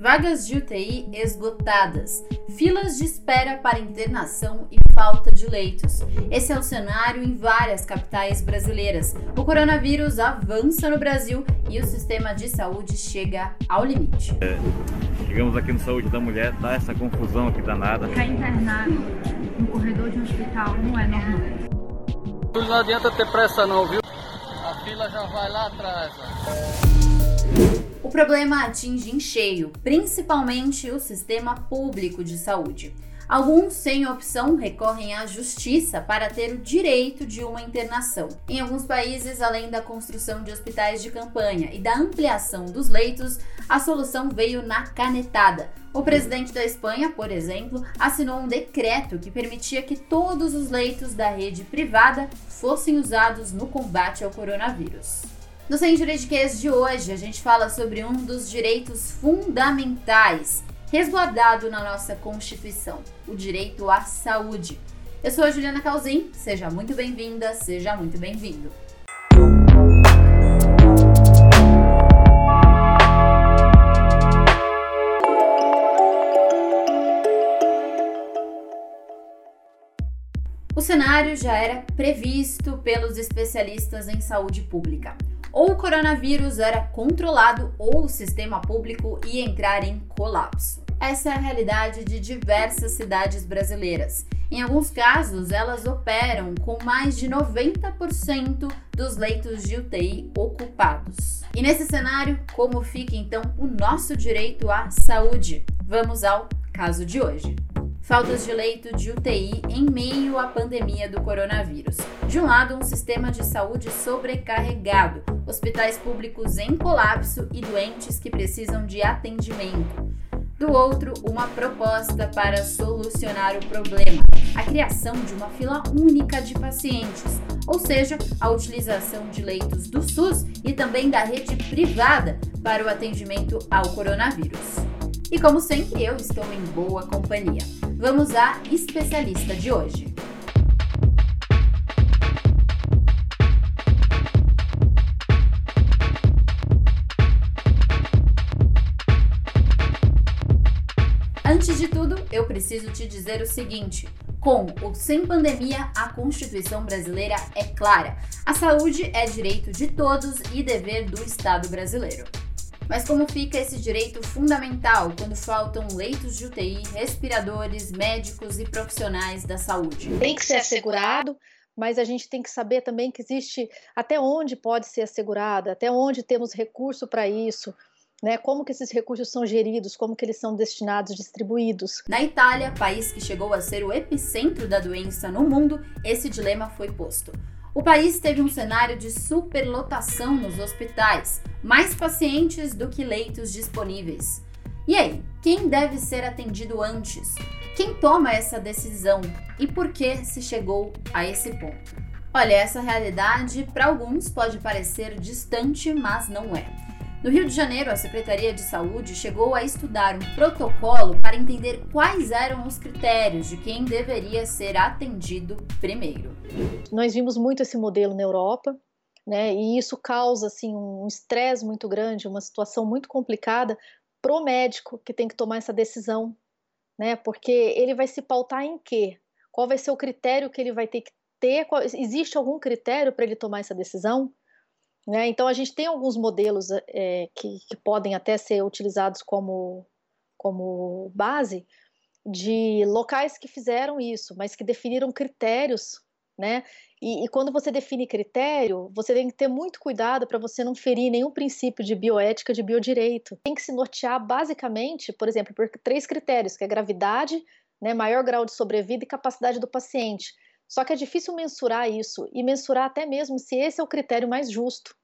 Vagas de UTI esgotadas, filas de espera para internação e falta de leitos. Esse é o cenário em várias capitais brasileiras. O coronavírus avança no Brasil e o sistema de saúde chega ao limite. É, chegamos aqui no Saúde da Mulher, tá essa confusão aqui danada. Ficar internado no corredor de um hospital não é normal. Não adianta ter pressa não, viu? A fila já vai lá atrás. Ó. O problema atinge em cheio, principalmente o sistema público de saúde. Alguns, sem opção, recorrem à justiça para ter o direito de uma internação. Em alguns países, além da construção de hospitais de campanha e da ampliação dos leitos, a solução veio na canetada. O presidente da Espanha, por exemplo, assinou um decreto que permitia que todos os leitos da rede privada fossem usados no combate ao coronavírus. No Sem Juridiquês de hoje, a gente fala sobre um dos direitos fundamentais resguardado na nossa Constituição, o direito à saúde. Eu sou a Juliana Calzin, seja muito bem-vinda, seja muito bem-vindo. O cenário já era previsto pelos especialistas em saúde pública ou o coronavírus era controlado ou o sistema público ia entrar em colapso. Essa é a realidade de diversas cidades brasileiras. Em alguns casos, elas operam com mais de 90% dos leitos de UTI ocupados. E nesse cenário, como fica então o nosso direito à saúde? Vamos ao caso de hoje faltas de leito de UTI em meio à pandemia do coronavírus. De um lado, um sistema de saúde sobrecarregado, hospitais públicos em colapso e doentes que precisam de atendimento. Do outro, uma proposta para solucionar o problema: a criação de uma fila única de pacientes, ou seja, a utilização de leitos do SUS e também da rede privada para o atendimento ao coronavírus. E como sempre, eu estou em boa companhia. Vamos à especialista de hoje. Antes de tudo, eu preciso te dizer o seguinte: com ou sem pandemia, a Constituição brasileira é clara. A saúde é direito de todos e dever do Estado brasileiro. Mas como fica esse direito fundamental quando faltam leitos de UTI, respiradores, médicos e profissionais da saúde? Tem que ser assegurado, mas a gente tem que saber também que existe até onde pode ser assegurado, até onde temos recurso para isso. Né, como que esses recursos são geridos, como que eles são destinados, distribuídos. Na Itália, país que chegou a ser o epicentro da doença no mundo, esse dilema foi posto. O país teve um cenário de superlotação nos hospitais, mais pacientes do que leitos disponíveis. E aí, quem deve ser atendido antes? Quem toma essa decisão e por que se chegou a esse ponto? Olha, essa realidade para alguns pode parecer distante, mas não é. No Rio de Janeiro, a Secretaria de Saúde chegou a estudar um protocolo para entender quais eram os critérios de quem deveria ser atendido primeiro. Nós vimos muito esse modelo na Europa, né? E isso causa assim um estresse muito grande, uma situação muito complicada para o médico que tem que tomar essa decisão, né? Porque ele vai se pautar em quê? Qual vai ser o critério que ele vai ter que ter? Existe algum critério para ele tomar essa decisão? Né? Então, a gente tem alguns modelos é, que, que, podem até ser utilizados como, como base de locais que fizeram isso, mas que definiram critérios. Né? E, e quando você define critério, você tem que ter muito cuidado para você não ferir nenhum princípio de bioética, de biodireito. Tem que se nortear basicamente, por exemplo, por três critérios, que é gravidade, né, maior grau de sobrevida e capacidade do paciente. Só que é difícil mensurar isso e mensurar até mesmo se esse é o critério mais justo.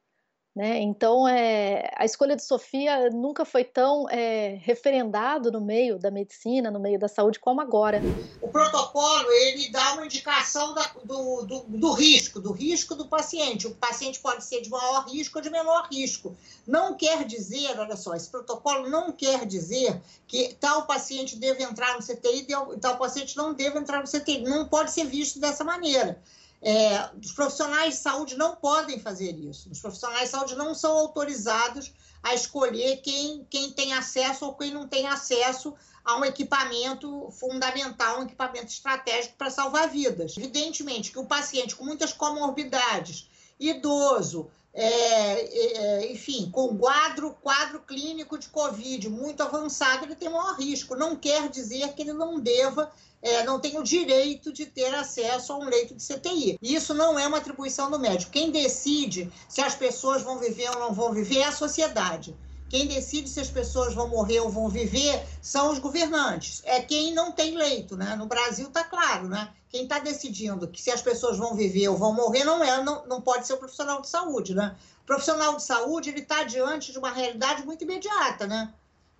Né? Então, é, a escolha de Sofia nunca foi tão é, referendado no meio da medicina, no meio da saúde, como agora. O protocolo ele dá uma indicação da, do, do, do, risco, do risco do paciente. O paciente pode ser de maior risco ou de menor risco. Não quer dizer, olha só, esse protocolo não quer dizer que tal paciente deve entrar no CTI e tal paciente não deve entrar no CTI. Não pode ser visto dessa maneira É, os profissionais de saúde não podem fazer isso. Os profissionais de saúde não são autorizados a escolher quem, quem tem acesso ou quem não tem acesso a um equipamento fundamental, um equipamento estratégico para salvar vidas. Evidentemente que o paciente com muitas comorbidades, idoso, é, é, enfim, com quadro, quadro clínico de Covid muito avançado, ele tem maior risco. Não quer dizer que ele não deva, é, não tenha o direito de ter acesso a um leito de CTI. Isso não é uma atribuição do médico. Quem decide se as pessoas vão viver ou não vão viver é a sociedade. Quem decide se as pessoas vão morrer ou vão viver são os governantes. É quem não tem leito, né? No Brasil está claro, né? Quem está decidindo que se as pessoas vão viver ou vão morrer não é, não, não pode ser o profissional de saúde, né? O profissional de saúde ele está diante de uma realidade muito imediata, né?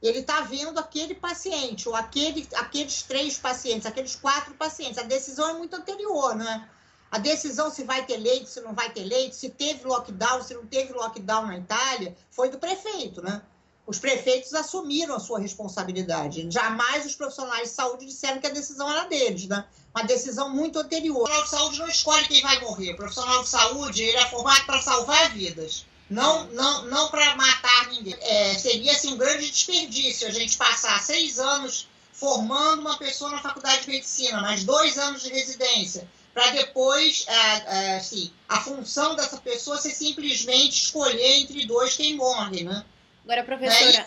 Ele está vendo aquele paciente ou aquele, aqueles três pacientes, aqueles quatro pacientes. A decisão é muito anterior, né? A decisão se vai ter leite, se não vai ter leite, se teve lockdown, se não teve lockdown na Itália, foi do prefeito, né? Os prefeitos assumiram a sua responsabilidade. Jamais os profissionais de saúde disseram que a decisão era deles, né? Uma decisão muito anterior. O profissional de saúde não escolhe quem vai morrer. O profissional de saúde ele é formado para salvar vidas, não, não, não para matar ninguém. É, seria assim, um grande desperdício a gente passar seis anos formando uma pessoa na faculdade de medicina, mais dois anos de residência, para depois, é, é, assim, a função dessa pessoa ser simplesmente escolher entre dois quem morre, né? Agora, professora...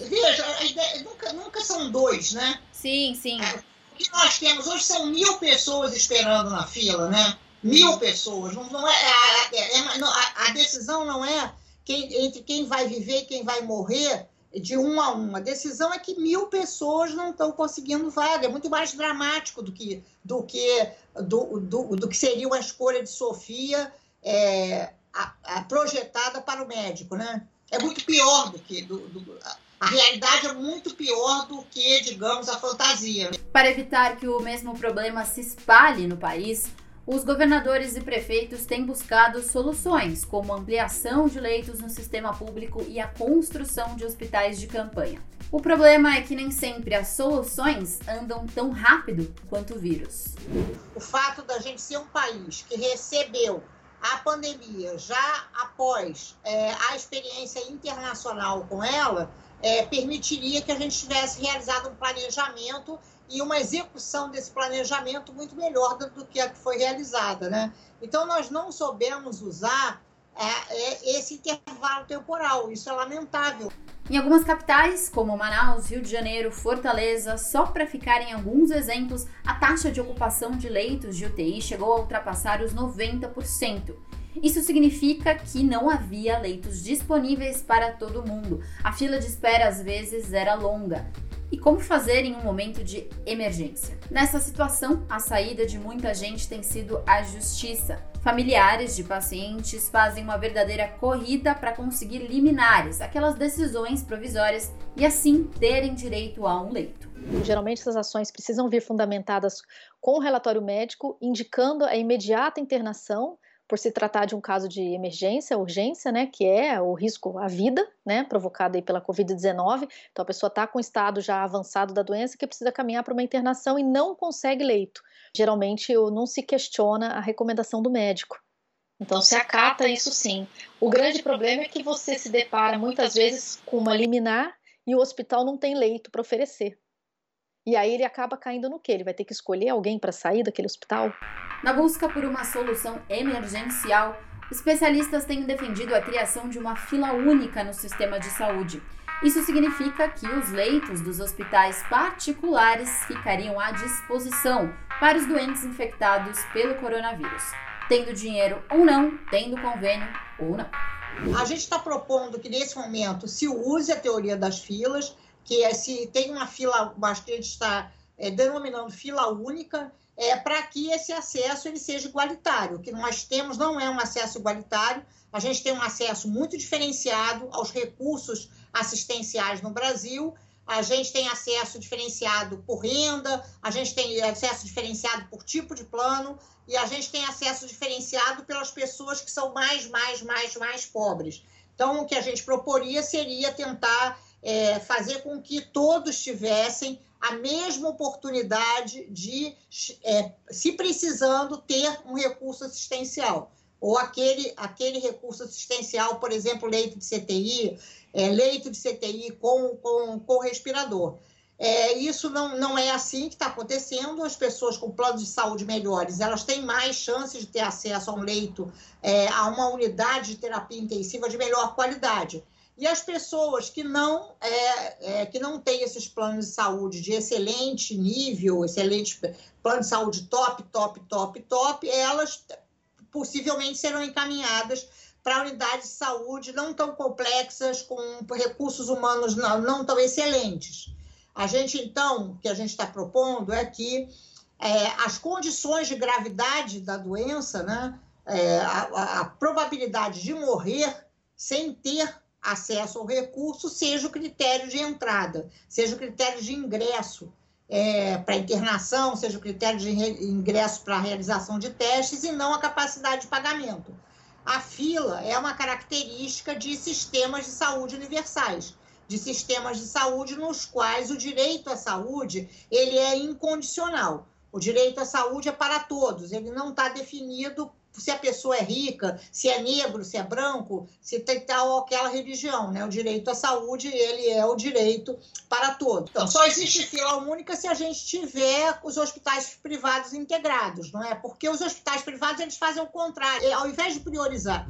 É, veja, ideia, nunca, nunca são dois, né? Sim, sim. É, o que nós temos hoje são mil pessoas esperando na fila, né? Mil pessoas. Não, não é, é, é não, a, a, decisão não é quem, entre quem vai viver e quem vai morrer, de um a um. A decisão é que mil pessoas não estão conseguindo vaga. É muito mais dramático do que, do que, do, do, do que seria uma escolha de Sofia é, a, a projetada para o médico, né? É muito pior do que... Do, do, a realidade é muito pior do que, digamos, a fantasia. Para evitar que o mesmo problema se espalhe no país, os governadores e prefeitos têm buscado soluções, como ampliação de leitos no sistema público e a construção de hospitais de campanha. O problema é que nem sempre as soluções andam tão rápido quanto o vírus. O fato da gente ser um país que recebeu a pandemia já após é, a experiência internacional com ela, é, permitiria que a gente tivesse realizado um planejamento e uma execução desse planejamento muito melhor do que a que foi realizada. Né? Então, nós não soubemos usar é, é, esse intervalo temporal, isso é lamentável. Em algumas capitais, como Manaus, Rio de Janeiro, Fortaleza, só para ficarem alguns exemplos, a taxa de ocupação de leitos de UTI chegou a ultrapassar os 90%. Isso significa que não havia leitos disponíveis para todo mundo. A fila de espera às vezes era longa e como fazer em um momento de emergência. Nessa situação, a saída de muita gente tem sido a justiça. Familiares de pacientes fazem uma verdadeira corrida para conseguir liminares, aquelas decisões provisórias, e assim terem direito a um leito. Geralmente essas ações precisam vir fundamentadas com o relatório médico indicando a imediata internação por se tratar de um caso de emergência, urgência, né, que é o risco à vida, né, provocado aí pela Covid-19. Então a pessoa está com estado já avançado da doença que precisa caminhar para uma internação e não consegue leito. Geralmente não se questiona a recomendação do médico. Então se acata isso sim. O grande problema é que você se depara muitas vezes com uma liminar e o hospital não tem leito para oferecer. E aí ele acaba caindo no que? Ele vai ter que escolher alguém para sair daquele hospital? Na busca por uma solução emergencial, especialistas têm defendido a criação de uma fila única no sistema de saúde. Isso significa que os leitos dos hospitais particulares ficariam à disposição para os doentes infectados pelo coronavírus, tendo dinheiro ou não, tendo convênio ou não. A gente está propondo que nesse momento se use a teoria das filas, que é se tem uma fila, acho que a gente está é, denominando fila única, é, para que esse acesso ele seja igualitário. O que nós temos não é um acesso igualitário, a gente tem um acesso muito diferenciado aos recursos assistenciais no Brasil, a gente tem acesso diferenciado por renda, a gente tem acesso diferenciado por tipo de plano e a gente tem acesso diferenciado pelas pessoas que são mais, mais, mais, mais pobres. Então, o que a gente proporia seria tentar é, fazer com que todos tivessem a mesma oportunidade de, é, se precisando, ter um recurso assistencial. Ou aquele, aquele recurso assistencial, por exemplo, leito de CTI, é, leito de CTI com, com, com respirador. É, isso não, não é assim que está acontecendo. As pessoas com planos de saúde melhores, elas têm mais chances de ter acesso a um leito, é, a uma unidade de terapia intensiva de melhor qualidade. E as pessoas que não, é, é, que não têm esses planos de saúde de excelente nível, excelente plano de saúde top, top, top, top, elas possivelmente serão encaminhadas para unidades de saúde não tão complexas, com recursos humanos não, não tão excelentes. A gente, então, o que a gente está propondo é que é, as condições de gravidade da doença, né, é, a, a probabilidade de morrer sem ter acesso ao recurso seja o critério de entrada, seja o critério de ingresso é, para internação, seja o critério de ingresso para realização de testes e não a capacidade de pagamento. A fila é uma característica de sistemas de saúde universais, de sistemas de saúde nos quais o direito à saúde ele é incondicional. O direito à saúde é para todos, ele não está definido se a pessoa é rica, se é negro, se é branco, se tem tal ou aquela religião, né? O direito à saúde, ele é o direito para todos. Então, só existe fila única se a gente tiver os hospitais privados integrados, não é? Porque os hospitais privados, eles fazem o contrário. Ao invés de priorizar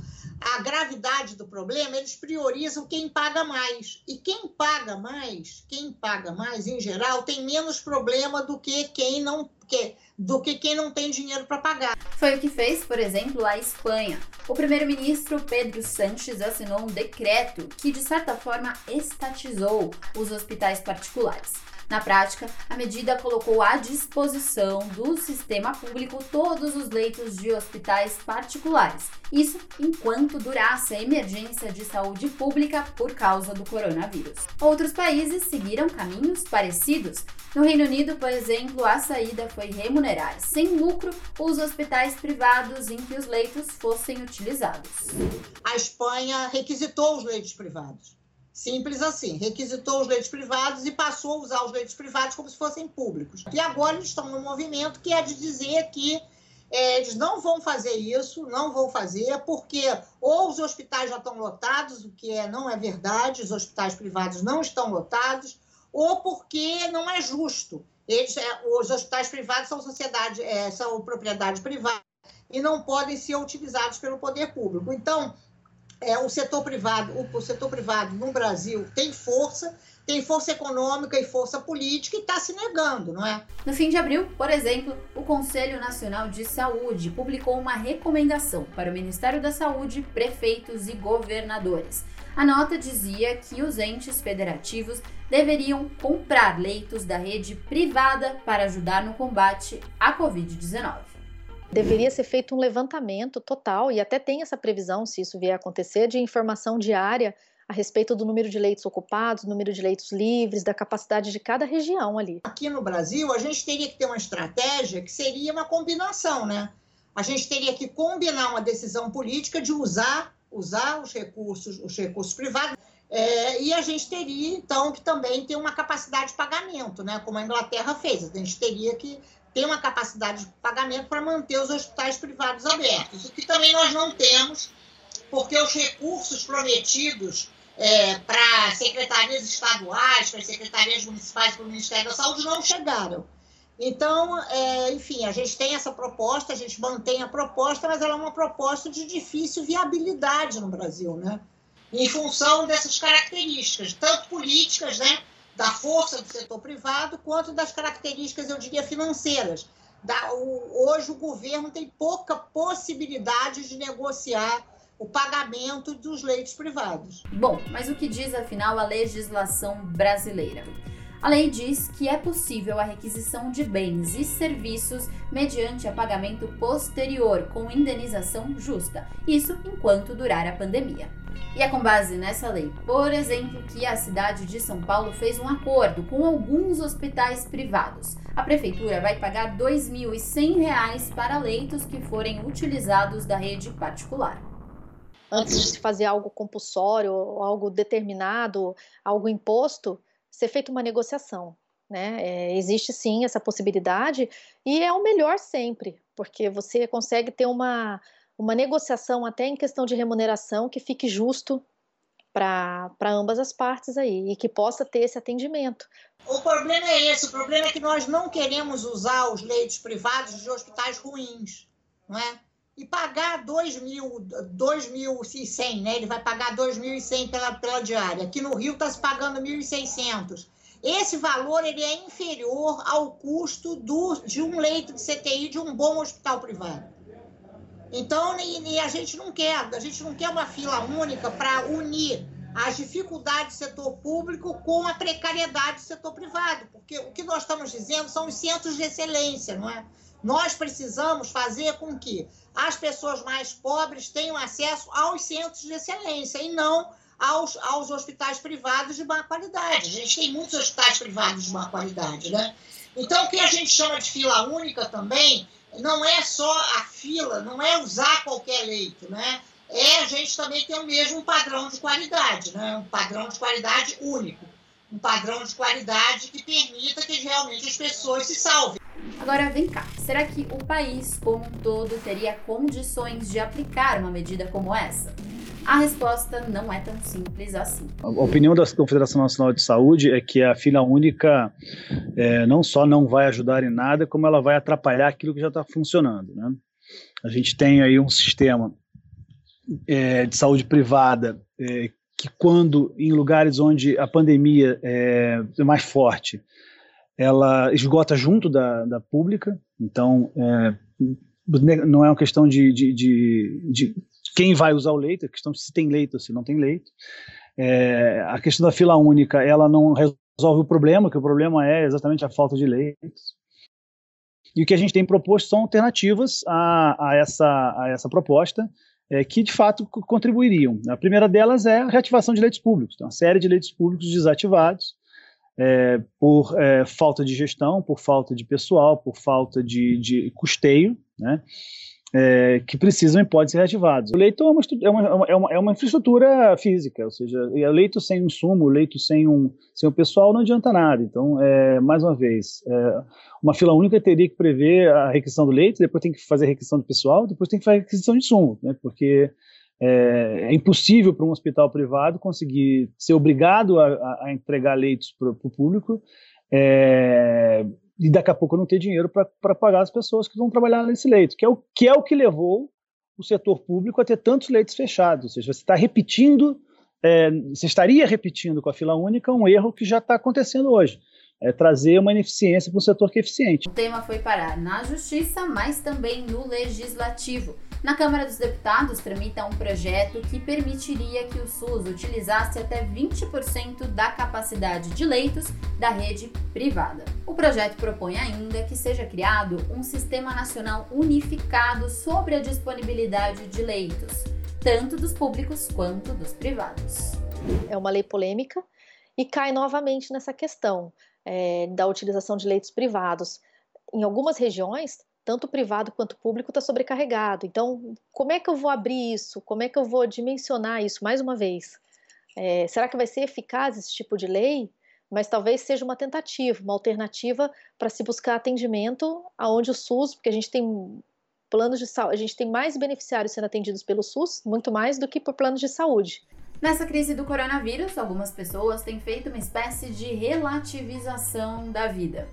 a gravidade do problema, eles priorizam quem paga mais. E quem paga mais, quem paga mais, em geral, tem menos problema do que quem não que, do que quem não tem dinheiro para pagar. Foi o que fez, por exemplo, a Espanha. O primeiro-ministro Pedro Sánchez assinou um decreto que, de certa forma, estatizou os hospitais particulares. Na prática, a medida colocou à disposição do sistema público todos os leitos de hospitais particulares. Isso enquanto durasse a emergência de saúde pública por causa do coronavírus. Outros países seguiram caminhos parecidos. No Reino Unido, por exemplo, a saída foi remunerar sem lucro os hospitais privados em que os leitos fossem utilizados. A Espanha requisitou os leitos privados. Simples assim, requisitou os leitos privados e passou a usar os leitos privados como se fossem públicos. E agora eles estão no movimento que é de dizer que é, eles não vão fazer isso, não vão fazer, porque ou os hospitais já estão lotados, o que é, não é verdade, os hospitais privados não estão lotados, ou porque não é justo. Eles, é, os hospitais privados são sociedade, é, são propriedade privada e não podem ser utilizados pelo poder público. Então, é, o setor privado, o, o setor privado no Brasil tem força, tem força econômica e força política e está se negando, não é? No fim de abril, por exemplo, o Conselho Nacional de Saúde publicou uma recomendação para o Ministério da Saúde, prefeitos e governadores. A nota dizia que os entes federativos deveriam comprar leitos da rede privada para ajudar no combate à Covid-19 deveria ser feito um levantamento total, e até tem essa previsão, se isso vier a acontecer, de informação diária a respeito do número de leitos ocupados, número de leitos livres, da capacidade de cada região ali. Aqui no Brasil, a gente teria que ter uma estratégia que seria uma combinação, né? A gente teria que combinar uma decisão política de usar, usar os recursos, os recursos privados, é, e a gente teria, então, que também ter uma capacidade de pagamento, né? Como a Inglaterra fez. A gente teria que tem uma capacidade de pagamento para manter os hospitais privados abertos, o que também nós não temos, porque os recursos prometidos é, para secretarias estaduais, para secretarias municipais, para o Ministério da Saúde não chegaram. Então, é, enfim, a gente tem essa proposta, a gente mantém a proposta, mas ela é uma proposta de difícil viabilidade no Brasil, né? Em função dessas características, tanto políticas, né? Da força do setor privado, quanto das características, eu diria, financeiras. Da, o, hoje o governo tem pouca possibilidade de negociar o pagamento dos leitos privados. Bom, mas o que diz afinal a legislação brasileira? A lei diz que é possível a requisição de bens e serviços mediante a pagamento posterior, com indenização justa, isso enquanto durar a pandemia. E é com base nessa lei, por exemplo, que a cidade de São Paulo fez um acordo com alguns hospitais privados. A prefeitura vai pagar R$ 2.100 para leitos que forem utilizados da rede particular. Antes de se fazer algo compulsório, algo determinado, algo imposto, ser feita uma negociação. né? É, existe sim essa possibilidade e é o melhor sempre, porque você consegue ter uma, uma negociação até em questão de remuneração que fique justo para ambas as partes aí e que possa ter esse atendimento. O problema é esse, o problema é que nós não queremos usar os leitos privados de hospitais ruins, não é? E pagar 2.100, né? Ele vai pagar 2.100 pela, pela diária. Aqui no Rio está se pagando 1.600. Esse valor ele é inferior ao custo do, de um leito de CTI de um bom hospital privado. Então, e, e a gente não quer, a gente não quer uma fila única para unir as dificuldades do setor público com a precariedade do setor privado, porque o que nós estamos dizendo são os centros de excelência, não é? Nós precisamos fazer com que as pessoas mais pobres tenham acesso aos centros de excelência e não aos, aos hospitais privados de má qualidade. A gente tem muitos hospitais privados de má qualidade, né? Então, o que a gente chama de fila única também não é só a fila, não é usar qualquer leito, né? É a gente também ter o mesmo padrão de qualidade, né? Um padrão de qualidade único. Um padrão de qualidade que permita que realmente as pessoas se salvem. Agora vem cá, será que o país como um todo teria condições de aplicar uma medida como essa? A resposta não é tão simples assim. A opinião da Confederação Nacional de Saúde é que a fila única é, não só não vai ajudar em nada, como ela vai atrapalhar aquilo que já está funcionando. Né? A gente tem aí um sistema é, de saúde privada é, que, quando em lugares onde a pandemia é, é mais forte, ela esgota junto da, da pública, então é, não é uma questão de, de, de, de quem vai usar o leito, a questão se tem leito ou se não tem leito. É, a questão da fila única, ela não resolve o problema, que o problema é exatamente a falta de leitos. E o que a gente tem proposto são alternativas a, a, essa, a essa proposta, é, que de fato contribuiriam. A primeira delas é a reativação de leitos públicos, então, uma série de leitos públicos desativados é, por é, falta de gestão, por falta de pessoal, por falta de, de custeio, né? é, que precisam e podem ser reativados. O leito é uma, é uma, é uma, é uma infraestrutura física, ou seja, leito sem insumo, leito sem um, sem o pessoal não adianta nada. Então, é, mais uma vez, é, uma fila única teria que prever a requisição do leito, depois tem que fazer a requisição do pessoal, depois tem que fazer a requisição de insumo, né, porque é, é impossível para um hospital privado conseguir ser obrigado a, a entregar leitos para o público é, e daqui a pouco não ter dinheiro para pagar as pessoas que vão trabalhar nesse leito, que é, o, que é o que levou o setor público a ter tantos leitos fechados. Ou seja, você está repetindo, é, você estaria repetindo com a fila única um erro que já está acontecendo hoje. É trazer uma ineficiência para um setor que é eficiente. O tema foi parar na Justiça, mas também no Legislativo. Na Câmara dos Deputados tramita um projeto que permitiria que o SUS utilizasse até 20% da capacidade de leitos da rede privada. O projeto propõe ainda que seja criado um sistema nacional unificado sobre a disponibilidade de leitos, tanto dos públicos quanto dos privados. É uma lei polêmica e cai novamente nessa questão é, da utilização de leitos privados. Em algumas regiões, tanto privado quanto público está sobrecarregado. Então, como é que eu vou abrir isso? Como é que eu vou dimensionar isso mais uma vez? É, será que vai ser eficaz esse tipo de lei? Mas talvez seja uma tentativa, uma alternativa para se buscar atendimento aonde o SUS, porque a gente tem planos de saúde, a gente tem mais beneficiários sendo atendidos pelo SUS, muito mais do que por planos de saúde. Nessa crise do coronavírus, algumas pessoas têm feito uma espécie de relativização da vida.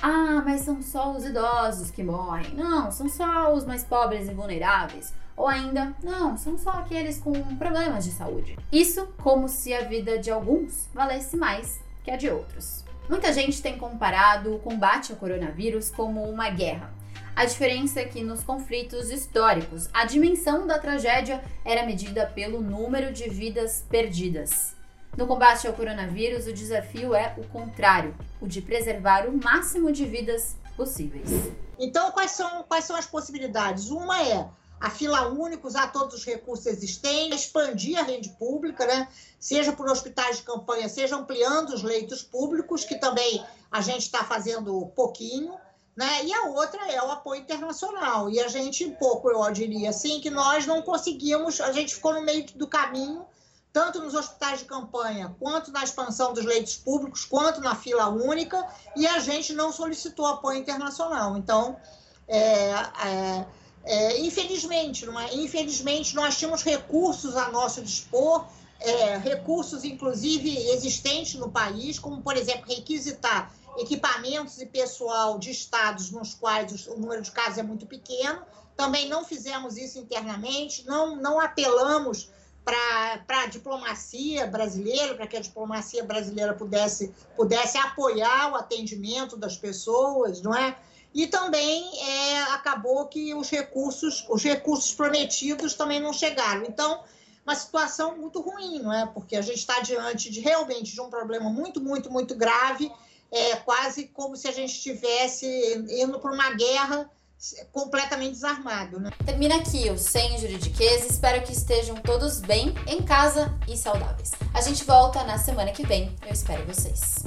Ah, mas são só os idosos que morrem. Não, são só os mais pobres e vulneráveis. Ou ainda, não, são só aqueles com problemas de saúde. Isso como se a vida de alguns valesse mais que a de outros. Muita gente tem comparado o combate ao coronavírus como uma guerra. A diferença é que nos conflitos históricos, a dimensão da tragédia era medida pelo número de vidas perdidas. No combate ao coronavírus, o desafio é o contrário, o de preservar o máximo de vidas possíveis. Então, quais são, quais são as possibilidades? Uma é a fila única, usar todos os recursos existentes, expandir a rede pública, né? seja por hospitais de campanha, seja ampliando os leitos públicos, que também a gente está fazendo pouquinho. Né? E a outra é o apoio internacional. E a gente, um pouco, eu diria assim, que nós não conseguimos, a gente ficou no meio do caminho tanto nos hospitais de campanha, quanto na expansão dos leitos públicos, quanto na fila única, e a gente não solicitou apoio internacional. Então, é, é, é, infelizmente, é? infelizmente, nós tínhamos recursos a nosso dispor, é, recursos, inclusive, existentes no país, como, por exemplo, requisitar equipamentos e pessoal de estados nos quais o número de casos é muito pequeno. Também não fizemos isso internamente, não, não apelamos para a diplomacia brasileira, para que a diplomacia brasileira pudesse, pudesse apoiar o atendimento das pessoas, não é? E também é, acabou que os recursos, os recursos prometidos também não chegaram. Então, uma situação muito ruim, não é? Porque a gente está diante de realmente de um problema muito, muito, muito grave, é quase como se a gente estivesse indo para uma guerra completamente desarmado. Né? Termina aqui o Sem Juridiquês. Espero que estejam todos bem, em casa e saudáveis. A gente volta na semana que vem. Eu espero vocês.